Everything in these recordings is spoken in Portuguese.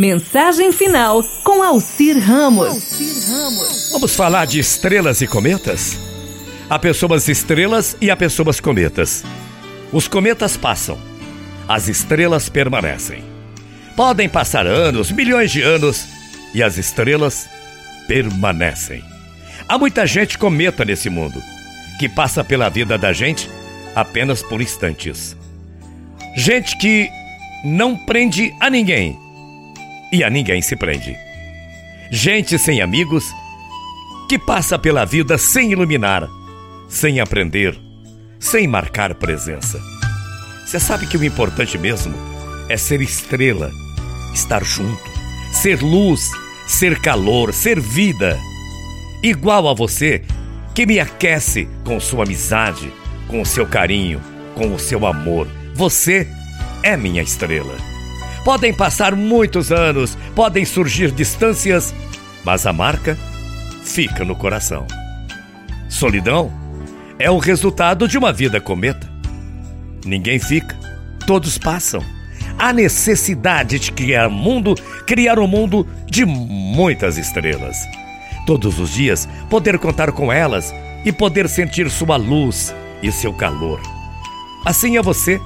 Mensagem final com Alcir Ramos. Vamos falar de estrelas e cometas? Há pessoas estrelas e há pessoas cometas. Os cometas passam, as estrelas permanecem. Podem passar anos, milhões de anos, e as estrelas permanecem. Há muita gente cometa nesse mundo, que passa pela vida da gente apenas por instantes. Gente que não prende a ninguém e a ninguém se prende. Gente sem amigos que passa pela vida sem iluminar, sem aprender, sem marcar presença. Você sabe que o importante mesmo é ser estrela, estar junto, ser luz, ser calor, ser vida. Igual a você, que me aquece com sua amizade, com o seu carinho, com o seu amor. Você é minha estrela. Podem passar muitos anos, podem surgir distâncias, mas a marca fica no coração. Solidão é o resultado de uma vida cometa. Ninguém fica, todos passam. Há necessidade de criar mundo, criar um mundo de muitas estrelas. Todos os dias poder contar com elas e poder sentir sua luz e seu calor. Assim é você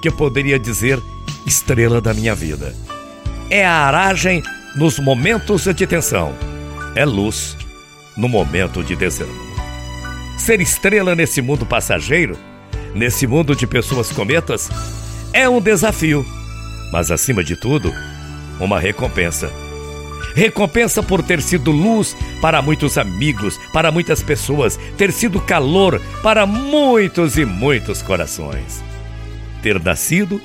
que eu poderia dizer estrela da minha vida. É a aragem nos momentos de tensão. É luz no momento de desânimo. Ser estrela nesse mundo passageiro, nesse mundo de pessoas cometas, é um desafio, mas acima de tudo, uma recompensa. Recompensa por ter sido luz para muitos amigos, para muitas pessoas, ter sido calor para muitos e muitos corações. Ter nascido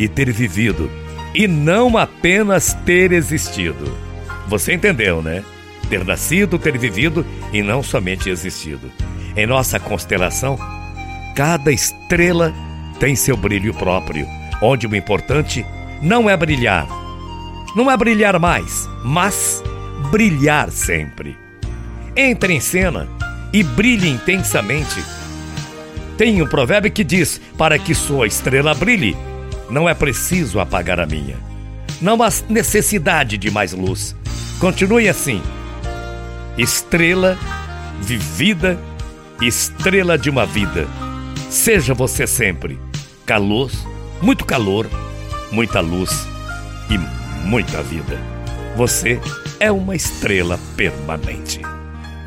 e ter vivido, e não apenas ter existido. Você entendeu, né? Ter nascido, ter vivido e não somente existido. Em nossa constelação, cada estrela tem seu brilho próprio, onde o importante não é brilhar, não é brilhar mais, mas brilhar sempre. Entre em cena e brilhe intensamente. Tem um provérbio que diz: Para que sua estrela brilhe, não é preciso apagar a minha. Não há necessidade de mais luz. Continue assim. Estrela vivida, estrela de uma vida. Seja você sempre calor, muito calor, muita luz e muita vida. Você é uma estrela permanente.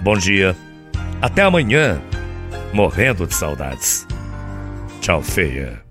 Bom dia. Até amanhã. Morrendo de saudades. Tchau, feia.